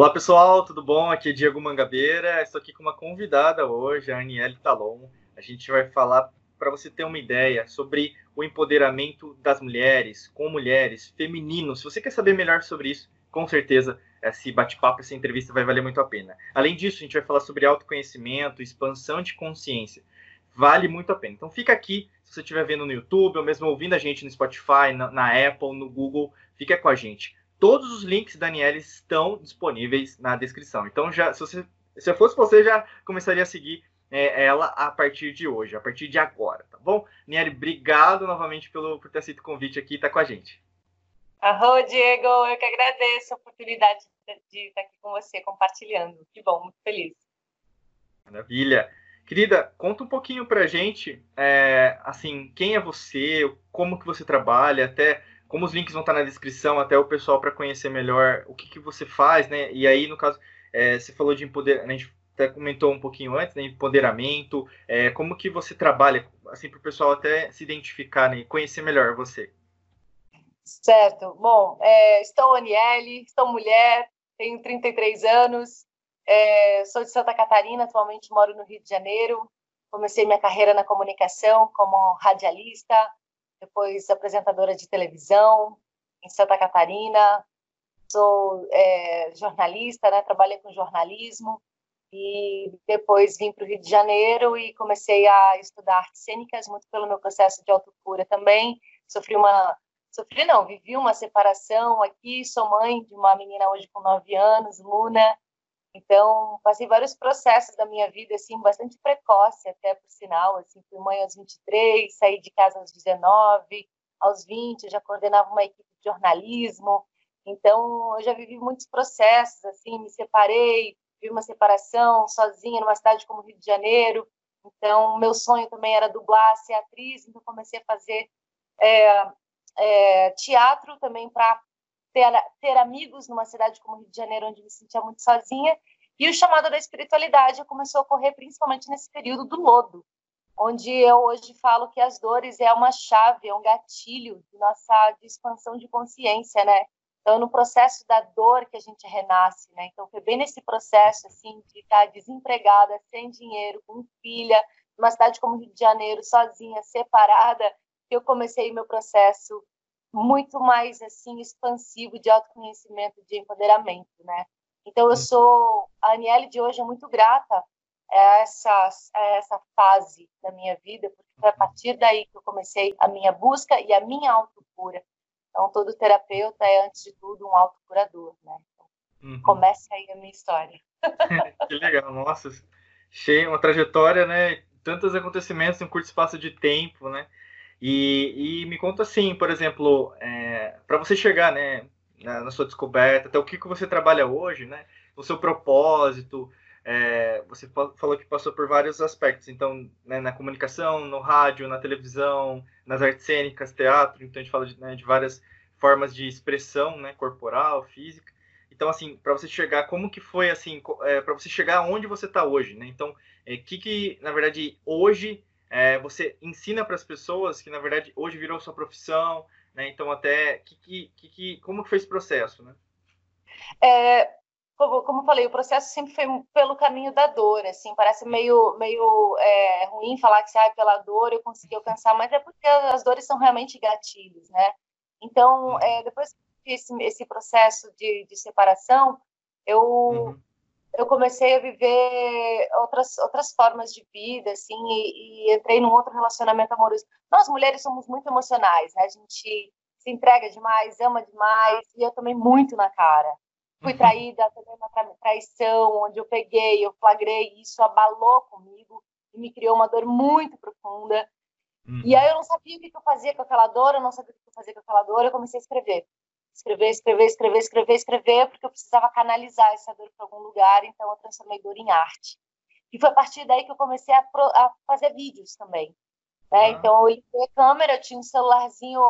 Olá pessoal, tudo bom? Aqui é Diego Mangabeira. Estou aqui com uma convidada hoje, a Aniele Talon. A gente vai falar para você ter uma ideia sobre o empoderamento das mulheres, com mulheres, feminino. Se você quer saber melhor sobre isso, com certeza esse bate-papo, essa entrevista vai valer muito a pena. Além disso, a gente vai falar sobre autoconhecimento, expansão de consciência. Vale muito a pena. Então fica aqui, se você estiver vendo no YouTube, ou mesmo ouvindo a gente no Spotify, na, na Apple, no Google, fica com a gente. Todos os links da Daniela estão disponíveis na descrição. Então, já, se, você, se eu fosse você, já começaria a seguir é, ela a partir de hoje, a partir de agora, tá bom? Niele, obrigado novamente pelo, por ter aceito o convite aqui e estar tá com a gente. Arro, Diego, eu que agradeço a oportunidade de estar aqui com você, compartilhando. Que bom, muito feliz. Maravilha. Querida, conta um pouquinho pra gente, é, assim, quem é você, como que você trabalha, até como os links vão estar na descrição, até o pessoal para conhecer melhor o que, que você faz, né? E aí, no caso, é, você falou de empoderamento, a gente até comentou um pouquinho antes, né? Empoderamento, é, como que você trabalha, assim, para o pessoal até se identificar, né? Conhecer melhor você. Certo. Bom, é, estou Aniele, estou mulher, tenho 33 anos, é, sou de Santa Catarina, atualmente moro no Rio de Janeiro. Comecei minha carreira na comunicação como radialista, depois apresentadora de televisão em Santa Catarina. Sou é, jornalista, né? trabalhei com jornalismo e depois vim para o Rio de Janeiro e comecei a estudar artes cênicas, muito pelo meu processo de autocura também. Sofri uma, sofri não, vivi uma separação aqui, sou mãe de uma menina hoje com nove anos, Luna, então, passei vários processos da minha vida, assim, bastante precoce, até por sinal, assim, fui mãe aos 23, saí de casa aos 19, aos 20 já coordenava uma equipe de jornalismo, então eu já vivi muitos processos, assim, me separei, vi uma separação sozinha numa cidade como Rio de Janeiro, então meu sonho também era dublar, ser atriz, então comecei a fazer é, é, teatro também para ter, ter amigos numa cidade como Rio de Janeiro, onde me sentia muito sozinha. E o chamado da espiritualidade começou a ocorrer principalmente nesse período do lodo, onde eu hoje falo que as dores é uma chave, é um gatilho de nossa de expansão de consciência, né? Então, no processo da dor que a gente renasce, né? Então, foi bem nesse processo, assim, de estar desempregada, sem dinheiro, com filha, numa cidade como Rio de Janeiro, sozinha, separada, que eu comecei meu processo muito mais assim expansivo de autoconhecimento, de empoderamento, né? Então eu sou a Aniele de hoje é muito grata a essa a essa fase da minha vida, porque foi a partir daí que eu comecei a minha busca e a minha autocura. Então todo terapeuta é antes de tudo um autocurador, né? Então, uhum. Comece aí a minha história. que legal, nossa, cheia uma trajetória, né? Tantos acontecimentos em um curto espaço de tempo, né? E, e me conta assim, por exemplo, é, para você chegar né, na, na, sua descoberta, até o que, que você trabalha hoje, né, o seu propósito, é, você falou que passou por vários aspectos, então, né, na comunicação, no rádio, na televisão, nas artes cênicas, teatro, então a gente fala de, né, de várias formas de expressão, né, corporal, física. Então, assim, para você chegar, como que foi, assim, é, para você chegar onde você está hoje, né? Então, o é, que que, na verdade, hoje é, você ensina para as pessoas que na verdade hoje virou sua profissão, né? Então até que, que, que, como que foi esse processo, né? É, como, como falei, o processo sempre foi pelo caminho da dor, assim, parece meio meio é, ruim falar que sai pela dor eu consegui alcançar, mas é porque as dores são realmente gatilhos, né? Então, uhum. é, depois que esse, esse processo de, de separação, eu uhum eu comecei a viver outras outras formas de vida, assim, e, e, entrei num outro relacionamento amoroso. Nós mulheres somos muito emocionais, né? A gente se entrega demais, ama demais, e eu tomei muito na cara. Fui uhum. traída, também uma traição, onde eu peguei, eu flagrei, isso abalou comigo e me criou uma dor muito profunda. Uhum. E aí eu não sabia o que eu fazia com aquela dor, eu não sabia o que eu fazia com aquela dor, eu comecei a escrever escrever, escrever, escrever, escrever, escrever, porque eu precisava canalizar essa dor para algum lugar, então eu transformei dor em arte. E foi a partir daí que eu comecei a, pro, a fazer vídeos também. Né? Ah. Então eu liguei a câmera, eu tinha um celularzinho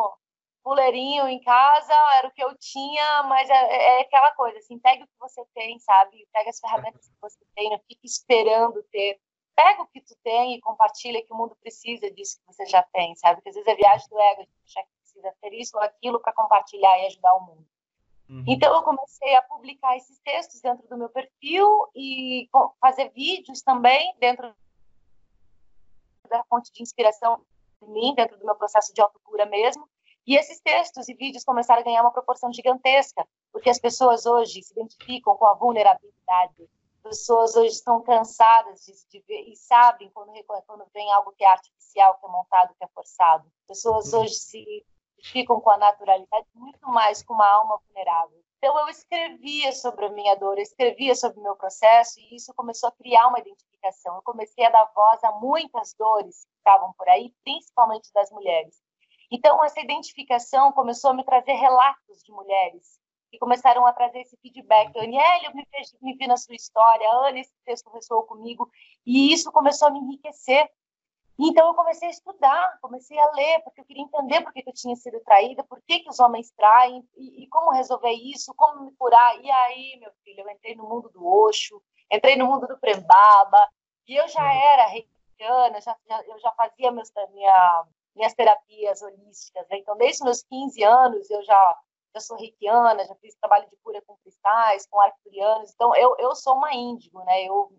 puleirinho em casa, era o que eu tinha, mas é, é, é aquela coisa, assim, pegue o que você tem, sabe? Pega as ferramentas que você tem, não fique esperando ter. Pega o que tu tem e compartilha que o mundo precisa disso que você já tem, sabe? Porque às vezes é viagem do ego, a gente precisa ter isso ou aquilo para compartilhar e ajudar o mundo. Uhum. Então, eu comecei a publicar esses textos dentro do meu perfil e fazer vídeos também dentro da fonte de inspiração de mim, dentro do meu processo de autocura mesmo. E esses textos e vídeos começaram a ganhar uma proporção gigantesca, porque as pessoas hoje se identificam com a vulnerabilidade. As pessoas hoje estão cansadas de, de ver e sabem quando, quando vem algo que é artificial, que é montado, que é forçado. As pessoas uhum. hoje se ficam com a naturalidade muito mais com uma alma vulnerável. Então eu escrevia sobre a minha dor, eu escrevia sobre o meu processo e isso começou a criar uma identificação. Eu comecei a dar voz a muitas dores que estavam por aí, principalmente das mulheres. Então essa identificação começou a me trazer relatos de mulheres que começaram a trazer esse feedback. Aniele, eu me, me vi na sua história, Ana, esse texto ressoou comigo e isso começou a me enriquecer então eu comecei a estudar, comecei a ler, porque eu queria entender por que, eu tinha sido traída, por que, que os homens traem, e, e, como resolver isso, como me curar. E aí, meu filho, eu entrei no mundo do Osho, entrei no mundo do Prembaba, e eu já uhum. era reikiana, já, já, eu já fazia meus, minha, minhas terapias holísticas. Né? Então, desde meus 15 anos, eu já, já sou reikiana, já fiz trabalho de cura com cristais, com arcturianos. Então, eu, eu sou uma índigo, né? Eu,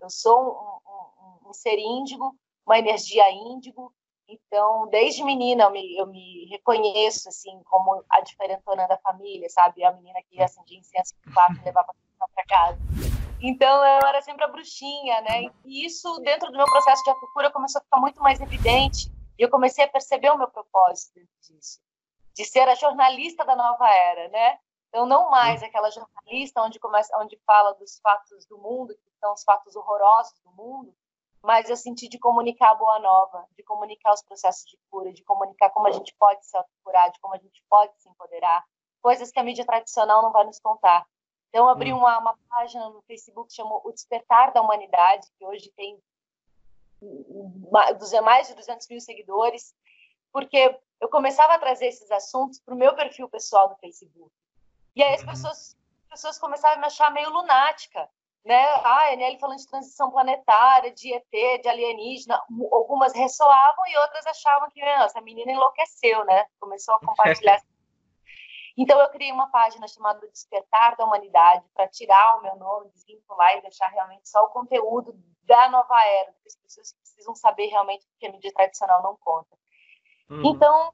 eu sou um, um, um ser índigo, uma energia índigo. Então, desde menina eu me, eu me reconheço assim como a diferentona da família, sabe? A menina que acendia incenso no quarto e levava para casa. Então, eu era sempre a bruxinha, né? E isso, dentro do meu processo de autocura, começou a ficar muito mais evidente. E eu comecei a perceber o meu propósito disso, de ser a jornalista da nova era, né? Então, não mais aquela jornalista onde começa, onde fala dos fatos do mundo, que são os fatos horrorosos do mundo, mas eu senti de comunicar a boa nova, de comunicar os processos de cura, de comunicar como a gente pode se autocurar, de como a gente pode se empoderar, coisas que a mídia tradicional não vai nos contar. Então, eu abri hum. uma, uma página no Facebook que chamou O Despertar da Humanidade, que hoje tem mais de 200 mil seguidores, porque eu começava a trazer esses assuntos para o meu perfil pessoal do Facebook. E aí as uhum. pessoas, as pessoas começavam a me achar meio lunática né? Ah, a Enel falando de transição planetária, de ET, de alienígena, algumas ressoavam e outras achavam que ah, essa menina enlouqueceu, né? Começou a compartilhar. então eu criei uma página chamada Despertar da Humanidade para tirar o meu nome, desvincular e deixar realmente só o conteúdo da nova era, que as pessoas precisam saber realmente o que a mídia tradicional não conta. Uhum. Então,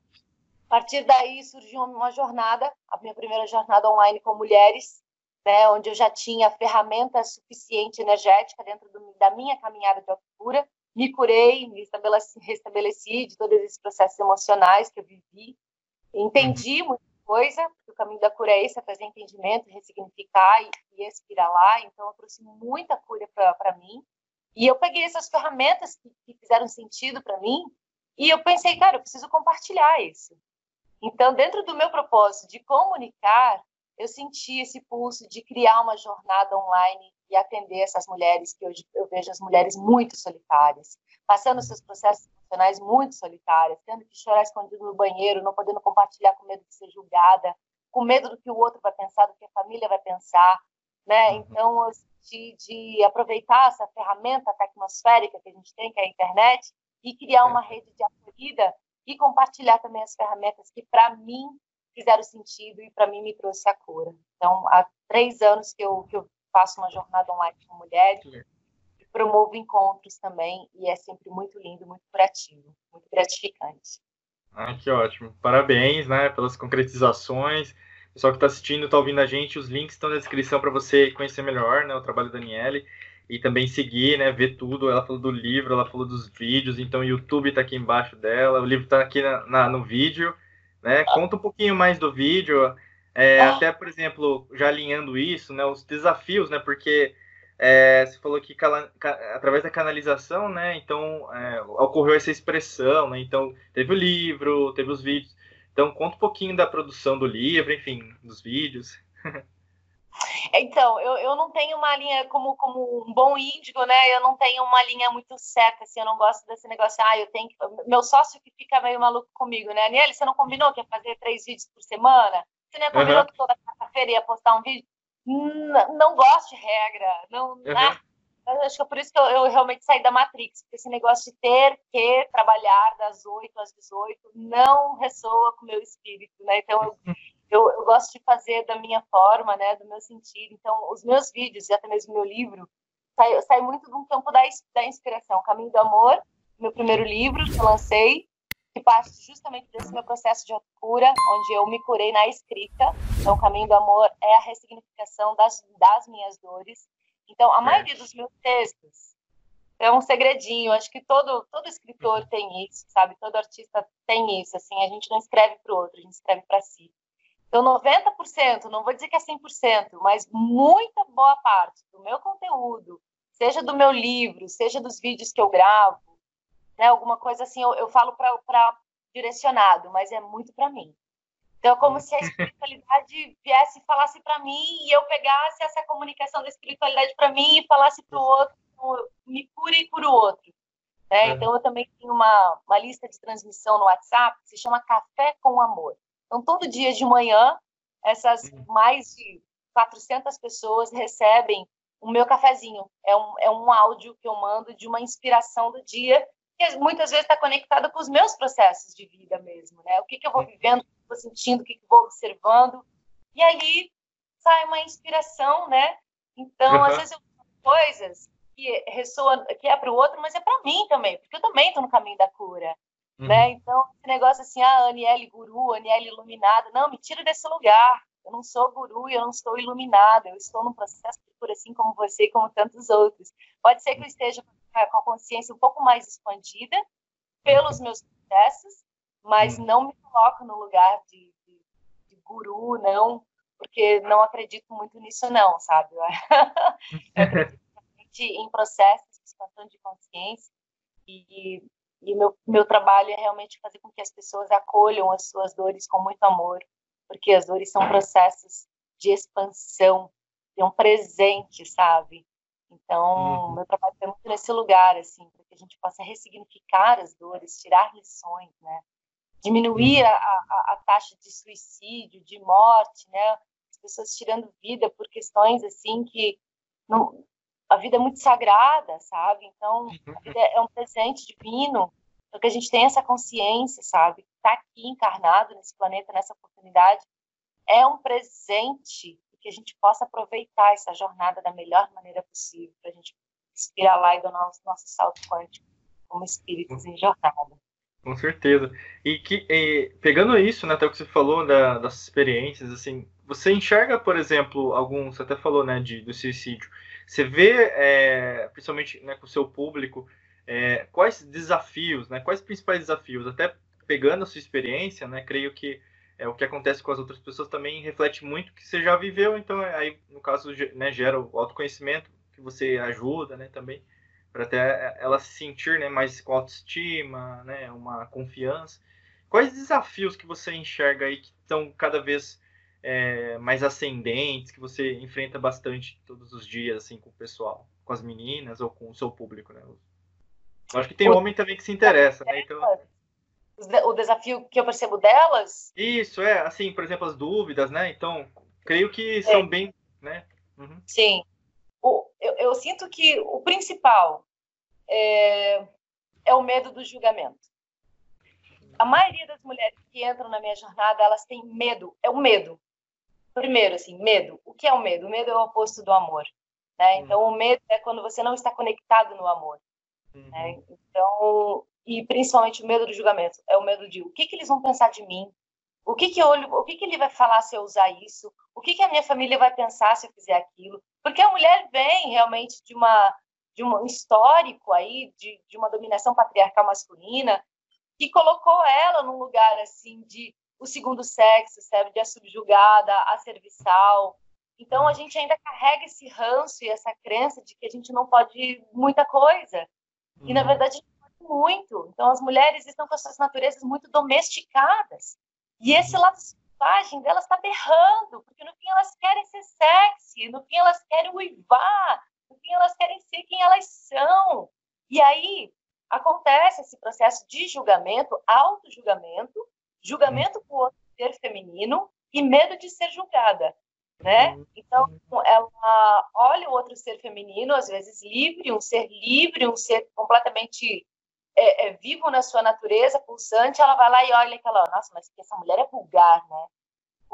a partir daí surgiu uma jornada, a minha primeira jornada online com mulheres, né, onde eu já tinha ferramenta suficiente energética dentro do, da minha caminhada de altura, me curei, me restabeleci, restabeleci de todos esses processos emocionais que eu vivi, entendi uhum. muita coisa, porque o caminho da cura é esse, é trazer entendimento, ressignificar e, e expirar lá, então eu trouxe muita cura para mim, e eu peguei essas ferramentas que, que fizeram sentido para mim, e eu pensei, cara, eu preciso compartilhar isso. Então, dentro do meu propósito de comunicar, eu senti esse pulso de criar uma jornada online e atender essas mulheres que hoje eu vejo as mulheres muito solitárias, passando seus processos emocionais muito solitárias, tendo que chorar escondido no banheiro, não podendo compartilhar com medo de ser julgada, com medo do que o outro vai pensar, do que a família vai pensar, né? Uhum. Então, eu senti de aproveitar essa ferramenta tecnosférica que a gente tem, que é a internet, e criar uma rede de acolhida e compartilhar também as ferramentas que, para mim, fizeram sentido e para mim me trouxe a cura. Então, há três anos que eu, que eu faço uma jornada online com mulheres e promovo encontros também e é sempre muito lindo, muito curativo, muito gratificante. Ah, que ótimo. Parabéns, né, pelas concretizações. O pessoal que está assistindo, está ouvindo a gente, os links estão na descrição para você conhecer melhor, né, o trabalho da Daniele e também seguir, né, ver tudo. Ela falou do livro, ela falou dos vídeos, então o YouTube está aqui embaixo dela, o livro está aqui na, na, no vídeo né? Conta um pouquinho mais do vídeo, é, ah. até, por exemplo, já alinhando isso, né? Os desafios, né? Porque é, você falou que cala, através da canalização, né? Então, é, ocorreu essa expressão, né? Então, teve o livro, teve os vídeos. Então, conta um pouquinho da produção do livro, enfim, dos vídeos. Então, eu, eu não tenho uma linha, como, como um bom índigo, né? Eu não tenho uma linha muito certa, assim, eu não gosto desse negócio, ah, eu tenho que... Meu sócio que fica meio maluco comigo, né? Aniele, você não combinou que ia fazer três vídeos por semana? Você não combinou uhum. que toda quarta-feira ia postar um vídeo? Não, não gosto de regra, não... Uhum. Ah, acho que é por isso que eu, eu, realmente saí da Matrix, porque esse negócio de ter que trabalhar das 8 às 18 não ressoa com o meu espírito, né? Então, eu, eu, eu, gosto de fazer da minha forma, né, do meu sentido. Então, os meus vídeos e até mesmo meu livro sai, sai muito de um campo da, da inspiração. Caminho do Amor, meu primeiro livro que eu lancei, que parte justamente desse meu processo de cura, onde eu me curei na escrita. Então, o Caminho do Amor é a ressignificação das, das minhas dores. Então, a maioria dos meus textos é um segredinho. Acho que todo, todo escritor tem isso, sabe? Todo artista tem isso. Assim, a gente não escreve para o outro, a gente escreve para si. Então, 90%, não vou dizer que é 100%, mas muita boa parte do meu conteúdo, seja do meu livro, seja dos vídeos que eu gravo, né, alguma coisa assim, eu, eu falo para direcionado, mas é muito para mim. Então, é como se a espiritualidade viesse e falasse para mim e eu pegasse essa comunicação da espiritualidade para mim e falasse para o outro, me cure e cura o outro. Né? Então, eu também tenho uma, uma lista de transmissão no WhatsApp que se chama Café com Amor. Então, todo dia de manhã, essas uhum. mais de 400 pessoas recebem o meu cafezinho. É um, é um áudio que eu mando de uma inspiração do dia, que muitas vezes está conectada com os meus processos de vida mesmo, né? O que, que eu vou vivendo, o que eu vou sentindo, o que, que eu vou observando. E aí sai uma inspiração, né? Então, uhum. às vezes eu coisas que ressoa, que é para o outro, mas é para mim também, porque eu também estou no caminho da cura. Uhum. Né? Então, esse negócio assim, ah, Aniele guru, Aniele iluminada, não, me tira desse lugar. Eu não sou guru e eu não estou iluminada, eu estou num processo de cura assim como você e como tantos outros. Pode ser que eu esteja com a consciência um pouco mais expandida pelos meus processos, mas uhum. não me coloco no lugar de, de, de guru, não, porque não acredito muito nisso, não, sabe? Eu acredito em processos de expansão de consciência e e meu, meu trabalho é realmente fazer com que as pessoas acolham as suas dores com muito amor, porque as dores são processos de expansão, de um presente, sabe? Então, uhum. meu trabalho é muito nesse lugar, assim, para que a gente possa ressignificar as dores, tirar lições, né? Diminuir uhum. a, a, a taxa de suicídio, de morte, né? As pessoas tirando vida por questões, assim, que não, a vida é muito sagrada, sabe? Então, a vida é um presente divino, então que a gente tem essa consciência, sabe? Estar tá aqui encarnado nesse planeta, nessa oportunidade, é um presente que a gente possa aproveitar essa jornada da melhor maneira possível, para a gente inspirar lá e dar nosso, nosso salto quântico como espíritos em jornada. Com certeza. E que e, pegando isso, né, até o que você falou da, das experiências, assim, você enxerga, por exemplo, alguns, você até falou, né, de, do suicídio. Você vê, é, principalmente né, com o seu público, é, quais desafios, né, quais principais desafios, até pegando a sua experiência, né, creio que é, o que acontece com as outras pessoas também reflete muito que você já viveu, então é, aí, no caso, né, gera o autoconhecimento, que você ajuda, né, também, para até é, ela se sentir, né, mais com autoestima, né, uma confiança. Quais desafios que você enxerga aí que estão cada vez é, mais ascendentes, que você enfrenta bastante todos os dias, assim, com o pessoal, com as meninas ou com o seu público, né? Eu acho que tem o... homem também que se interessa, né? Então... O desafio que eu percebo delas? Isso, é, assim, por exemplo, as dúvidas, né? Então, creio que são é. bem, né? Uhum. Sim. O, eu, eu, sinto que o principal é, é o medo do julgamento. A maioria das mulheres que entram na minha jornada, elas têm medo, é o medo primeiro, assim, medo. O que é o medo? O medo é o oposto do amor. Né? Então, o medo é quando você não está conectado no amor. Uhum. Né? Então, e principalmente o medo do julgamento. É o medo de o que, que eles vão pensar de mim? O que que, eu, o que que ele vai falar se eu usar isso? O que que a minha família vai pensar se eu fizer aquilo? Porque a mulher vem realmente de uma de um histórico aí de, de uma dominação patriarcal masculina que colocou ela num lugar assim de o segundo sexo, serve de a subjugada, a serviçal. Então, a gente ainda carrega esse ranço e essa crença de que a gente não pode muita coisa. E, na uhum. verdade, a gente pode muito. Então, as mulheres estão com as suas naturezas muito domesticadas. E esse uhum. lado selvagem delas está berrando, porque, no fim, elas querem ser sexy, no fim, elas querem uivar, no fim, elas querem ser quem elas são. E aí, acontece esse processo de julgamento, auto-julgamento, julgamento por outro ser feminino e medo de ser julgada, né? Uhum. Então, ela olha o outro ser feminino, às vezes livre, um ser livre, um ser completamente é, é, vivo na sua natureza, pulsante, ela vai lá e olha aquela, nossa, mas essa mulher é vulgar, né?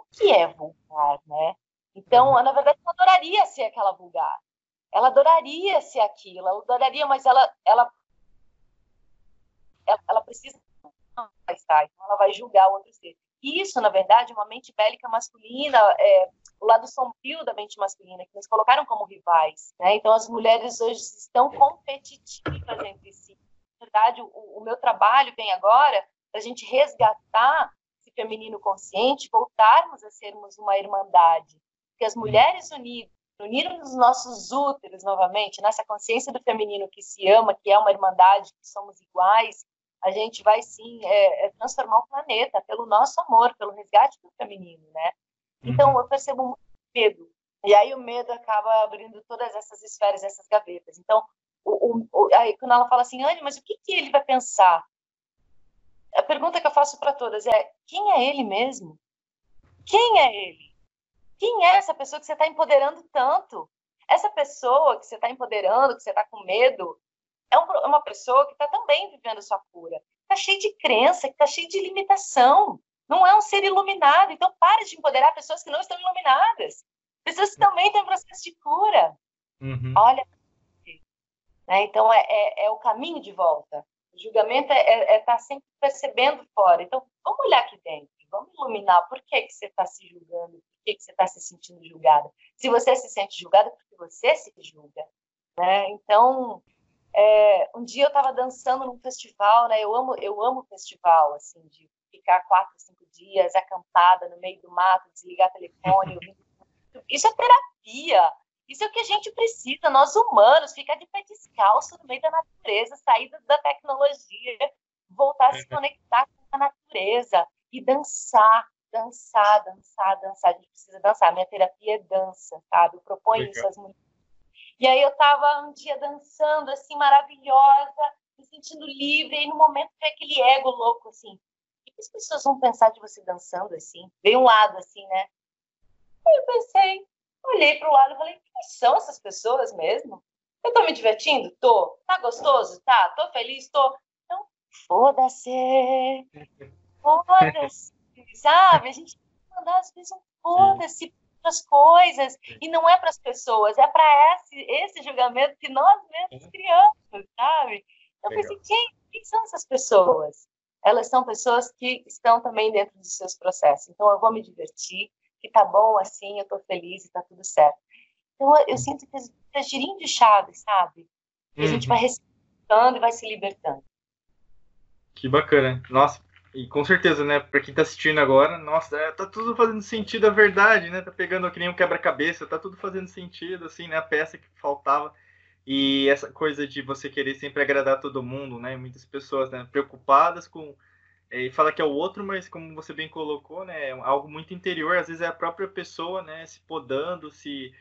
o que é vulgar, né? Então, uhum. na verdade, ela adoraria ser aquela vulgar. Ela adoraria ser aquilo, ela adoraria, mas ela, ela, ela, ela precisa estar, então ela vai julgar o outro ser. Isso, na verdade, é uma mente bélica masculina, é, o lado sombrio da mente masculina, que nos colocaram como rivais. Né? Então, as mulheres hoje estão competitivas entre si. Na verdade, o, o meu trabalho vem agora para a gente resgatar esse feminino consciente, voltarmos a sermos uma irmandade. Que as mulheres unidas, unirmos os nossos úteros novamente, nessa consciência do feminino que se ama, que é uma irmandade, que somos iguais, a gente vai sim é, é transformar o planeta pelo nosso amor, pelo resgate do feminino, né? Então uhum. eu percebo muito medo e aí o medo acaba abrindo todas essas esferas, essas gavetas. Então o, o, aí quando ela fala assim, Anne, mas o que, que ele vai pensar? A pergunta que eu faço para todas é: quem é ele mesmo? Quem é ele? Quem é essa pessoa que você está empoderando tanto? Essa pessoa que você está empoderando, que você está com medo, é, é uma pessoa que está também vivendo sua cura. Está cheio de crença, está cheio de limitação. Não é um ser iluminado. Então, pare de empoderar pessoas que não estão iluminadas. Pessoas que também têm processo de cura. Uhum. Olha. Né? Então, é, é, é, o caminho de volta. O julgamento é estar é, é tá sempre percebendo fora. Então, vamos olhar aqui dentro. Vamos iluminar. Por que, que você está se julgando? Por que, que você está se sentindo julgada? Se você se sente julgada, porque você se julga. Né? Então, é, um dia eu estava dançando num festival, né? Eu amo, eu amo festival, assim, de ficar quatro, cinco dias acampada no meio do mato, desligar telefone. Isso é terapia. Isso é o que a gente precisa, nós humanos, ficar de pé descalço no meio da natureza, sair da tecnologia, voltar a se uhum. conectar com a natureza e dançar, dançar, dançar, dançar. A gente precisa dançar. Minha terapia é dança, sabe? Eu proponho isso às mulheres e aí eu estava um dia dançando, assim, maravilhosa, me sentindo livre, e no momento veio aquele ego louco, assim, o que as pessoas vão pensar de você dançando, assim? Veio um lado, assim, né? Aí eu pensei, olhei para o lado e falei, quem são essas pessoas mesmo? Eu tô me divertindo? Tô. Tá gostoso? Tá. Tô feliz? Tô. Então, foda-se. Foda-se. Sabe? A gente tem que mandar, às vezes, um foda-se as coisas e não é para as pessoas, é para esse, esse julgamento que nós mesmos uhum. criamos, sabe? Eu Legal. pensei, quem, quem são essas pessoas? Elas são pessoas que estão também dentro dos seus processos. Então, eu vou me divertir, que tá bom assim, eu tô feliz e tá tudo certo. Então, eu, eu sinto que é girinho de chave, sabe? A gente vai uhum. respeitando e vai se libertando. Que bacana. Nossa, e com certeza, né, para quem tá assistindo agora, nossa, é, tá tudo fazendo sentido, a verdade, né? Tá pegando que nem um quebra-cabeça, tá tudo fazendo sentido, assim, né? A peça que faltava. E essa coisa de você querer sempre agradar todo mundo, né? Muitas pessoas, né, preocupadas com é, e fala que é o outro, mas como você bem colocou, né, é algo muito interior, às vezes é a própria pessoa, né, se podando, se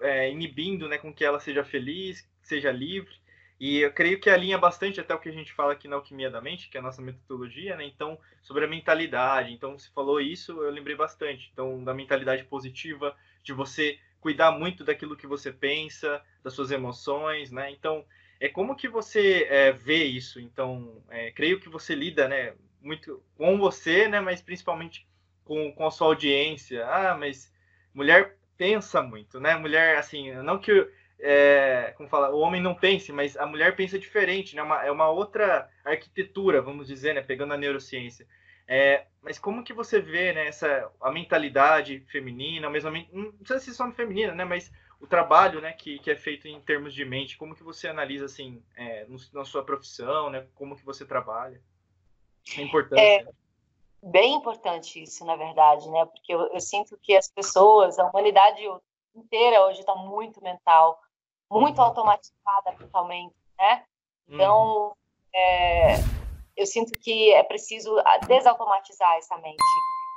é, inibindo, né, com que ela seja feliz, seja livre. E eu creio que alinha bastante até o que a gente fala aqui na Alquimia da Mente, que é a nossa metodologia, né? Então, sobre a mentalidade. Então, você falou isso, eu lembrei bastante. Então, da mentalidade positiva, de você cuidar muito daquilo que você pensa, das suas emoções, né? Então, é como que você é, vê isso? Então, é, creio que você lida, né? Muito com você, né? Mas principalmente com, com a sua audiência. Ah, mas mulher pensa muito, né? Mulher, assim, não que é, como fala, o homem não pense, mas a mulher pensa diferente, né? Uma, é uma outra arquitetura, vamos dizer, né? Pegando a neurociência. É, mas como que você vê né, essa, a mentalidade feminina, mesmo, não precisa ser só feminina, né? Mas o trabalho né, que, que é feito em termos de mente, como que você analisa assim é, na sua profissão, né? Como que você trabalha? A importância. É bem importante isso, na verdade, né? Porque eu, eu sinto que as pessoas, a humanidade inteira hoje está muito mental, muito automatizada totalmente, né? Então, uhum. é, eu sinto que é preciso desautomatizar essa mente,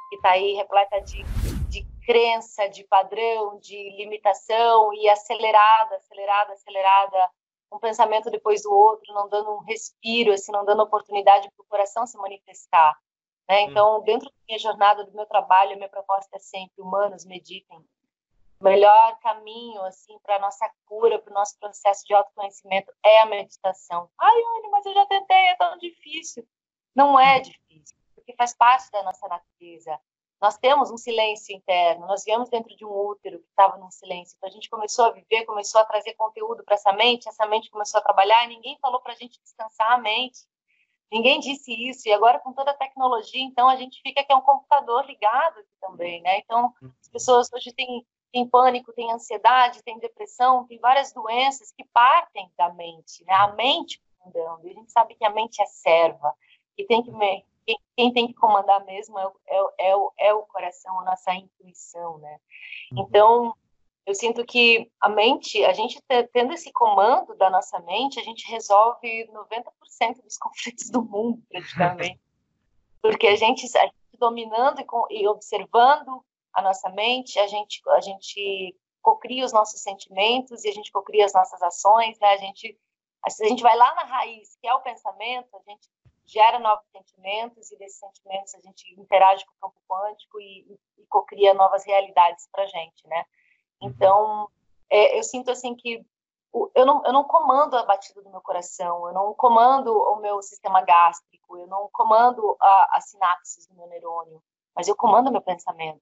que está aí repleta de, de crença, de padrão, de limitação e acelerada, acelerada, acelerada, um pensamento depois do outro, não dando um respiro, assim, não dando oportunidade para o coração se manifestar. Né? Então, uhum. dentro da minha jornada, do meu trabalho, a minha proposta é sempre: humanos, meditem, melhor caminho assim para nossa cura, para o nosso processo de autoconhecimento é a meditação. Ai, Anne, mas eu já tentei, é tão difícil. Não é difícil, porque faz parte da nossa natureza. nós temos um silêncio interno, nós viemos dentro de um útero que estava num silêncio, então a gente começou a viver, começou a trazer conteúdo para essa mente, essa mente começou a trabalhar, e ninguém falou para a gente descansar a mente, ninguém disse isso, e agora com toda a tecnologia, então a gente fica que é um computador ligado aqui também, né? Então as pessoas hoje têm, têm pânico, têm ansiedade, têm depressão, tem várias doenças que partem da mente, né? A mente comandando, e a gente sabe que a mente é serva, e tem que quem, quem, tem que comandar mesmo é, é, é, o, é o coração, a nossa intuição, né? Uhum. Então, eu sinto que a mente, a gente tendo esse comando da nossa mente, a gente resolve 90% dos conflitos do mundo, praticamente. Porque a gente, a gente dominando e, e, observando a nossa mente, a gente, a gente cocria os nossos sentimentos e a gente cocria as nossas ações, né? A gente, a gente vai lá na raiz, que é o pensamento, a gente gera novos sentimentos e desses sentimentos a gente interage com o campo quântico e, e, cocria novas realidades para a gente, né? Uhum. Então, é, eu sinto assim que eu não, eu não comando a batida do meu coração, eu não comando o meu sistema gástrico, eu não comando as sinapses do meu neurônio, mas eu comando o meu pensamento.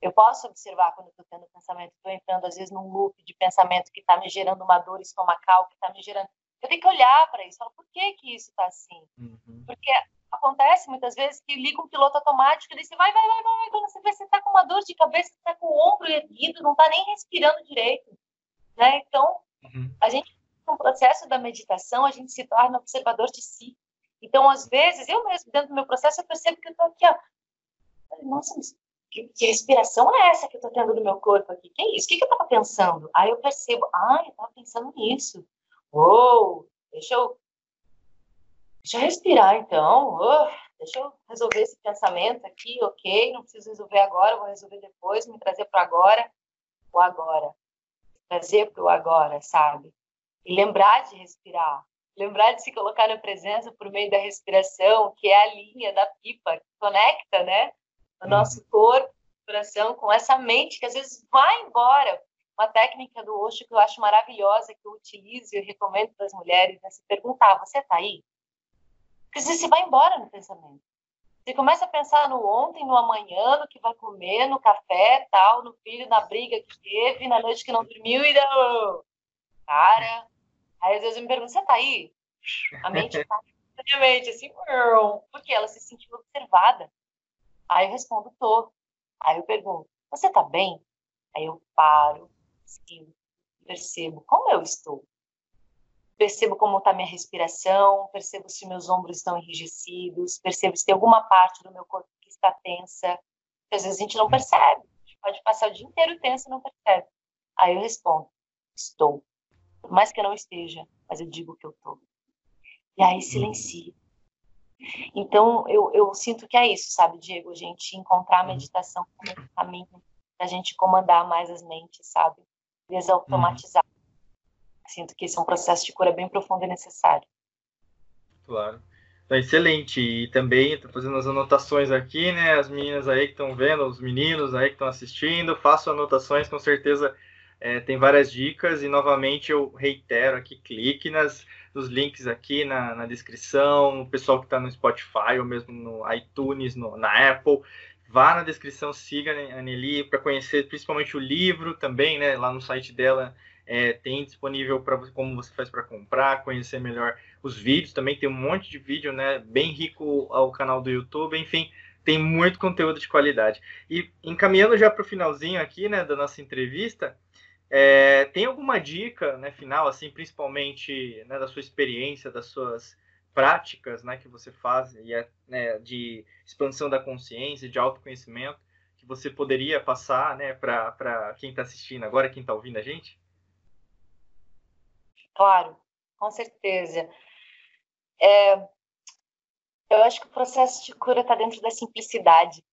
Eu posso observar quando estou tendo pensamento, estou entrando às vezes num loop de pensamento que está me gerando uma dor estomacal, que está me gerando eu tenho que olhar para isso, falar, por que que isso está assim? Uhum. Porque acontece muitas vezes que liga um piloto automático e você vai, vai, vai, vai, quando você vê, você está com uma dor de cabeça, você está com o ombro erguido, não está nem respirando direito, né? Então, uhum. a gente, no processo da meditação, a gente se torna observador de si. Então, às vezes, eu mesmo, dentro do meu processo, eu percebo que eu estou aqui, ó, nossa, que, que, respiração é essa que eu estou tendo no meu corpo aqui? Que é isso? O que, que eu estava pensando? Aí eu percebo, ah, eu estava pensando nisso. Uou, deixa eu, deixa eu respirar então. Uh, deixa eu resolver esse pensamento aqui, ok? Não preciso resolver agora, vou resolver depois, me trazer para agora, o agora. Trazer para o agora, sabe? E lembrar de respirar. Lembrar de se colocar na presença por meio da respiração, que é a linha da pipa que conecta, né? O uhum. nosso corpo, coração, com essa mente que às vezes vai embora uma técnica do Osho que eu acho maravilhosa, que eu utilizo e eu recomendo para as mulheres, é se perguntar, você está aí? Porque você vai embora no pensamento. Você começa a pensar no ontem, no amanhã, no que vai comer, no café, tal, no filho, na briga que teve, na noite que não dormiu e deu... Cara, aí às vezes eu me pergunto, você está aí? A mente está mente assim, porque ela se sentiu observada. Aí eu respondo, tô. Aí eu pergunto, você está bem? Aí eu paro, Sim, percebo como eu estou. Percebo como está minha respiração, percebo se meus ombros estão enrijecidos, percebo se tem alguma parte do meu corpo que está tensa. Às vezes a gente não percebe, a gente pode passar o dia inteiro tenso e não percebe. Aí eu respondo, estou. Por mais que eu não esteja, mas eu digo que eu estou. E aí silencio. Então, eu, eu sinto que é isso, sabe, Diego? A gente encontrar a uhum. meditação como um caminho a gente comandar mais as mentes, sabe? desautomatizar. Uhum. Sinto que esse é um processo de cura bem profundo e necessário. Claro. Então, excelente. E também estou fazendo as anotações aqui, né? As meninas aí que estão vendo, os meninos aí que estão assistindo, faço anotações, com certeza é, tem várias dicas. E novamente eu reitero aqui, clique nas, nos links aqui na, na descrição, o pessoal que está no Spotify ou mesmo no iTunes, no, na Apple. Vá na descrição, siga a Nelly para conhecer principalmente o livro também, né? Lá no site dela é, tem disponível para como você faz para comprar, conhecer melhor os vídeos. Também tem um monte de vídeo, né? Bem rico ao canal do YouTube. Enfim, tem muito conteúdo de qualidade. E encaminhando já para o finalzinho aqui, né, da nossa entrevista, é, tem alguma dica, né, final, assim, principalmente né, da sua experiência, das suas práticas né, que você faz e é, né, de expansão da consciência, de autoconhecimento, que você poderia passar né, para quem está assistindo agora, quem está ouvindo a gente? Claro, com certeza. É, eu acho que o processo de cura está dentro da simplicidade.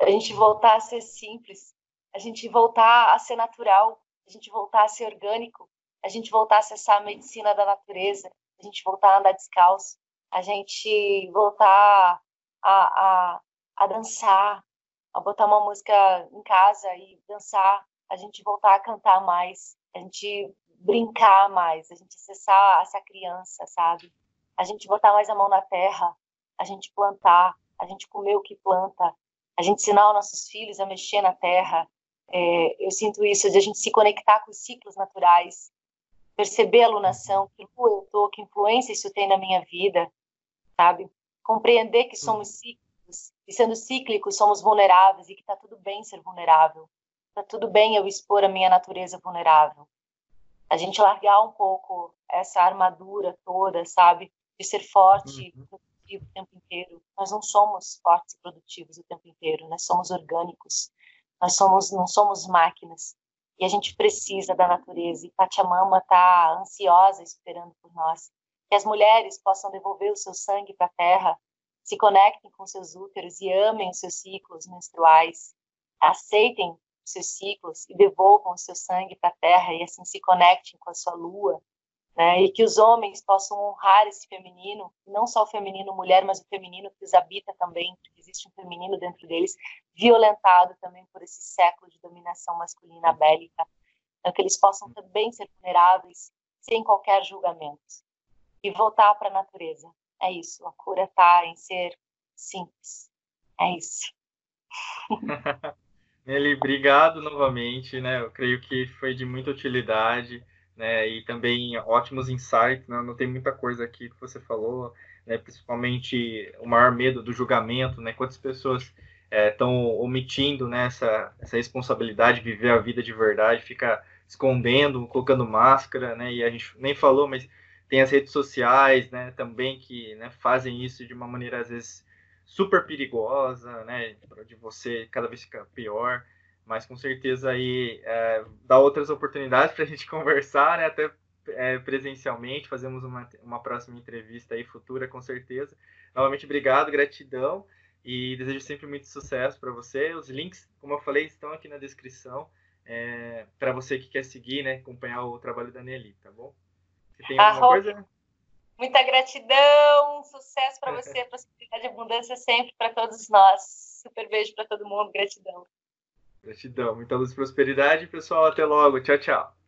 A gente voltar a ser simples, a gente voltar a ser natural, a gente voltar a ser orgânico, a gente voltar a acessar a medicina da natureza, a gente voltar a andar descalço, a gente voltar a, a, a dançar, a botar uma música em casa e dançar, a gente voltar a cantar mais, a gente brincar mais, a gente acessar essa criança, sabe? A gente botar mais a mão na terra, a gente plantar, a gente comer o que planta, a gente ensinar os nossos filhos a mexer na terra. É, eu sinto isso de a gente se conectar com os ciclos naturais, perceber a alunação, que lua eu tô, que influência isso tem na minha vida, sabe? Compreender que somos hum. cíclicos, e sendo cíclicos somos vulneráveis e que tá tudo bem ser vulnerável. Tá tudo bem eu expor a minha natureza vulnerável. A gente largar um pouco essa armadura toda, sabe? De ser forte, uhum produtivo o tempo inteiro. Nós não somos fortes e produtivos o tempo inteiro, nós somos orgânicos. Nós somos, não somos máquinas. E a gente precisa da natureza. E Pachamama está ansiosa esperando por nós. Que as mulheres possam devolver o seu sangue para a terra, se conectem com seus úteros e amem os seus ciclos menstruais. Aceitem os seus ciclos e devolvam o seu sangue para a terra e assim se conectem com a sua lua, né? E que os homens possam honrar esse feminino, não só o feminino mulher, mas o feminino que os habita também, existe um feminino dentro deles, violentado também por esse século de dominação masculina bélica. Então, que eles possam também ser vulneráveis, sem qualquer julgamento. E voltar para a natureza. É isso. A cura está em ser simples. É isso. Nelly, obrigado novamente, né? Eu creio que foi de muita utilidade né? E também ótimos insights, né? Não tem muita coisa aqui que você falou, né? Principalmente o maior medo do julgamento, né? Quantas pessoas estão é, omitindo né, essa, essa responsabilidade de viver a vida de verdade, fica escondendo, colocando máscara, né? E a gente nem falou, mas tem as redes sociais, né? Também que né, fazem isso de uma maneira às vezes super perigosa, né? De você cada vez ficar pior mas com certeza aí é, dá outras oportunidades para a gente conversar, né? Até é, presencialmente, fazemos uma, uma próxima entrevista aí futura, com certeza. Novamente, obrigado, gratidão e desejo sempre muito sucesso para você. Os links, como eu falei, estão aqui na descrição é, para você que quer seguir, né? Acompanhar o trabalho da Nelly, tá bom? Você tem alguma coisa? Muita gratidão, sucesso para você, prosperidade e abundância sempre para todos nós. Super beijo para todo mundo, gratidão. Gratidão, muita luz e prosperidade, pessoal. Até logo. Tchau, tchau.